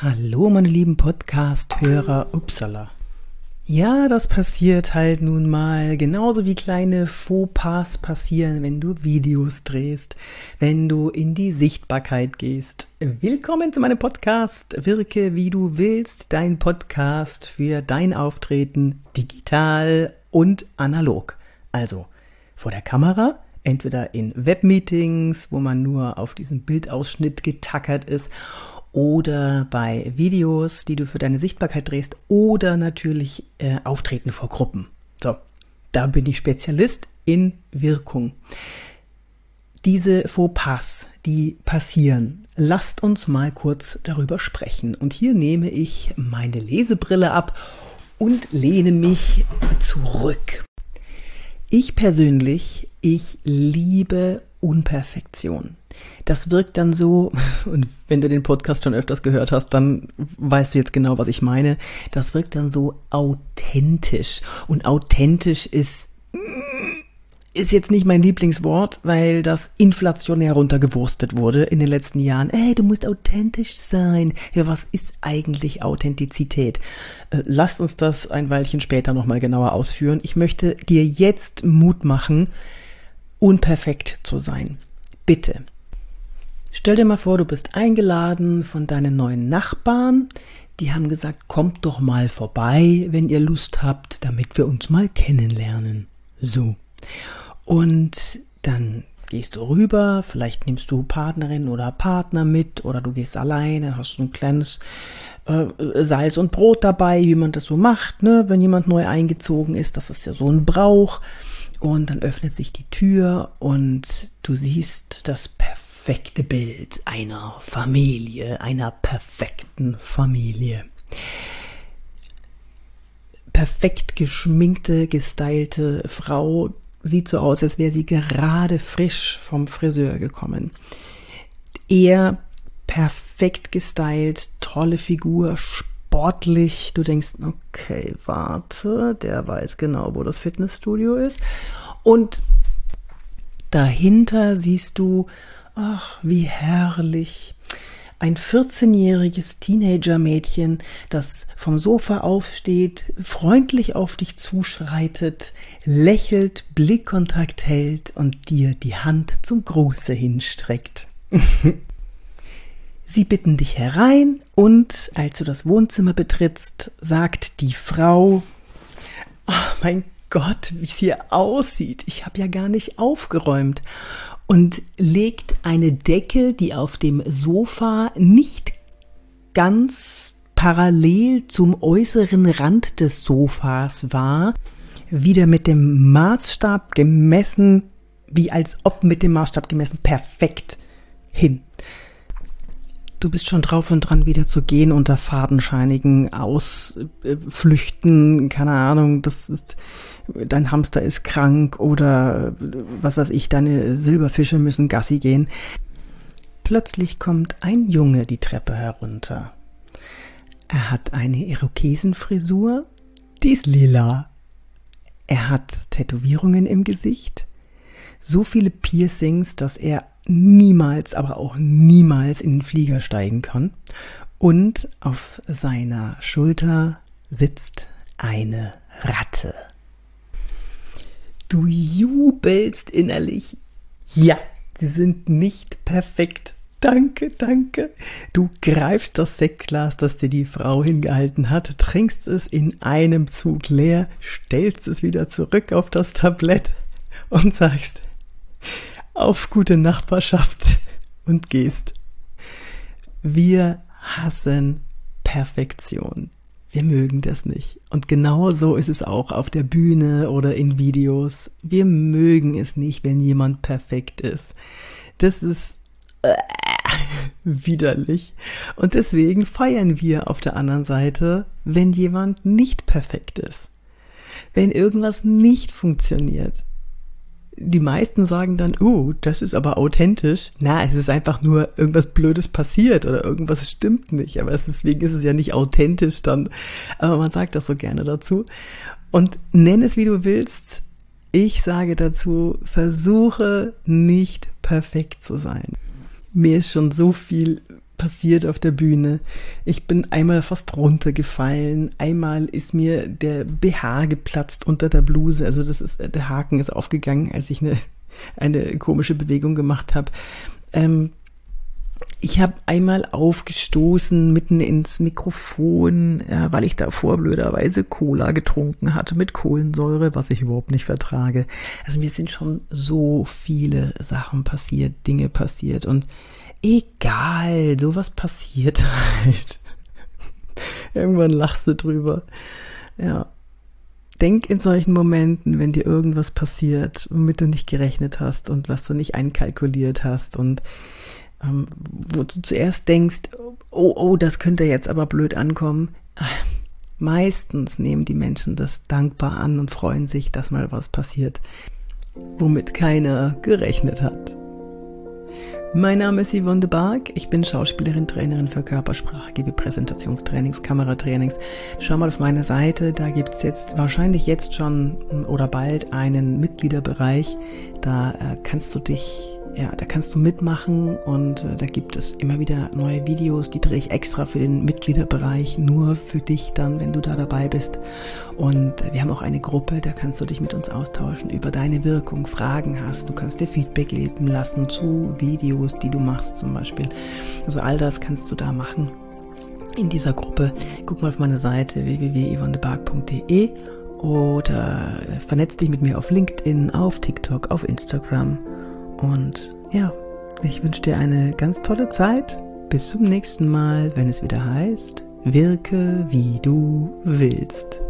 Hallo, meine lieben Podcast-Hörer, upsala. Ja, das passiert halt nun mal, genauso wie kleine Fauxpas passieren, wenn du Videos drehst, wenn du in die Sichtbarkeit gehst. Willkommen zu meinem Podcast Wirke wie du willst, dein Podcast für dein Auftreten digital und analog. Also vor der Kamera, entweder in Webmeetings, wo man nur auf diesen Bildausschnitt getackert ist, oder bei Videos, die du für deine Sichtbarkeit drehst oder natürlich äh, Auftreten vor Gruppen. So, da bin ich Spezialist in Wirkung. Diese Fauxpas, die passieren, lasst uns mal kurz darüber sprechen. Und hier nehme ich meine Lesebrille ab und lehne mich zurück. Ich persönlich, ich liebe Unperfektion das wirkt dann so, und wenn du den Podcast schon öfters gehört hast, dann weißt du jetzt genau, was ich meine. Das wirkt dann so authentisch. Und authentisch ist, ist jetzt nicht mein Lieblingswort, weil das inflationär runtergewurstet wurde in den letzten Jahren. Ey, du musst authentisch sein. Ja, was ist eigentlich Authentizität? Äh, lasst uns das ein Weilchen später nochmal genauer ausführen. Ich möchte dir jetzt Mut machen, unperfekt zu sein. Bitte Stell dir mal vor, du bist eingeladen von deinen neuen Nachbarn. Die haben gesagt, kommt doch mal vorbei, wenn ihr Lust habt, damit wir uns mal kennenlernen. So. Und dann gehst du rüber, vielleicht nimmst du Partnerin oder Partner mit oder du gehst alleine, hast ein kleines äh, Salz und Brot dabei, wie man das so macht, ne? wenn jemand neu eingezogen ist. Das ist ja so ein Brauch. Und dann öffnet sich die Tür und du siehst das perfekte Bild einer Familie, einer perfekten Familie. Perfekt geschminkte, gestylte Frau sieht so aus, als wäre sie gerade frisch vom Friseur gekommen. Er perfekt gestylt, tolle Figur, sportlich. Du denkst, okay, warte, der weiß genau, wo das Fitnessstudio ist. Und dahinter siehst du Ach, wie herrlich. Ein 14-jähriges Teenager-Mädchen, das vom Sofa aufsteht, freundlich auf dich zuschreitet, lächelt, Blickkontakt hält und dir die Hand zum Gruße hinstreckt. Sie bitten dich herein und als du das Wohnzimmer betrittst, sagt die Frau, oh mein Gott, wie es hier aussieht. Ich habe ja gar nicht aufgeräumt und legt eine Decke, die auf dem Sofa nicht ganz parallel zum äußeren Rand des Sofas war, wieder mit dem Maßstab gemessen, wie als ob mit dem Maßstab gemessen, perfekt hin. Du bist schon drauf und dran, wieder zu gehen unter fadenscheinigen Ausflüchten, keine Ahnung, das ist dein Hamster ist krank oder was weiß ich, deine Silberfische müssen Gassi gehen. Plötzlich kommt ein Junge die Treppe herunter. Er hat eine Irokesenfrisur, die ist lila. Er hat Tätowierungen im Gesicht, so viele Piercings, dass er niemals, aber auch niemals in den Flieger steigen kann. Und auf seiner Schulter sitzt eine Ratte. Du jubelst innerlich. Ja, sie sind nicht perfekt. Danke, danke. Du greifst das Sektglas, das dir die Frau hingehalten hat, trinkst es in einem Zug leer, stellst es wieder zurück auf das Tablett und sagst auf gute Nachbarschaft und gehst. Wir hassen Perfektion. Wir mögen das nicht. Und genau so ist es auch auf der Bühne oder in Videos. Wir mögen es nicht, wenn jemand perfekt ist. Das ist äh, widerlich. Und deswegen feiern wir auf der anderen Seite, wenn jemand nicht perfekt ist. Wenn irgendwas nicht funktioniert die meisten sagen dann, oh, das ist aber authentisch. Na, es ist einfach nur irgendwas Blödes passiert oder irgendwas stimmt nicht. Aber deswegen ist es ja nicht authentisch dann. Aber man sagt das so gerne dazu. Und nenn es wie du willst. Ich sage dazu, versuche nicht perfekt zu sein. Mir ist schon so viel passiert auf der Bühne. Ich bin einmal fast runtergefallen, einmal ist mir der BH geplatzt unter der Bluse, also das ist der Haken ist aufgegangen, als ich eine eine komische Bewegung gemacht habe. Ähm, ich habe einmal aufgestoßen mitten ins Mikrofon, ja, weil ich davor blöderweise Cola getrunken hatte mit Kohlensäure, was ich überhaupt nicht vertrage. Also mir sind schon so viele Sachen passiert, Dinge passiert und egal, sowas passiert halt. Irgendwann lachst du drüber. Ja. Denk in solchen Momenten, wenn dir irgendwas passiert, womit du nicht gerechnet hast und was du nicht einkalkuliert hast und ähm, wo du zuerst denkst, oh, oh, das könnte jetzt aber blöd ankommen. Meistens nehmen die Menschen das dankbar an und freuen sich, dass mal was passiert, womit keiner gerechnet hat. Mein Name ist Yvonne de Barg. Ich bin Schauspielerin, Trainerin für Körpersprache, gebe Präsentationstrainings, Kameratrainings. Schau mal auf meine Seite, da gibt's jetzt wahrscheinlich jetzt schon oder bald einen Mitgliederbereich. Da äh, kannst du dich ja, da kannst du mitmachen und äh, da gibt es immer wieder neue Videos, die drehe ich extra für den Mitgliederbereich, nur für dich dann, wenn du da dabei bist. Und äh, wir haben auch eine Gruppe, da kannst du dich mit uns austauschen über deine Wirkung, Fragen hast, du kannst dir Feedback geben lassen zu Videos, die du machst zum Beispiel. Also all das kannst du da machen in dieser Gruppe. Guck mal auf meine Seite www.yvonnebark.de oder äh, vernetz dich mit mir auf LinkedIn, auf TikTok, auf Instagram und ja, ich wünsche dir eine ganz tolle Zeit. Bis zum nächsten Mal, wenn es wieder heißt, wirke wie du willst.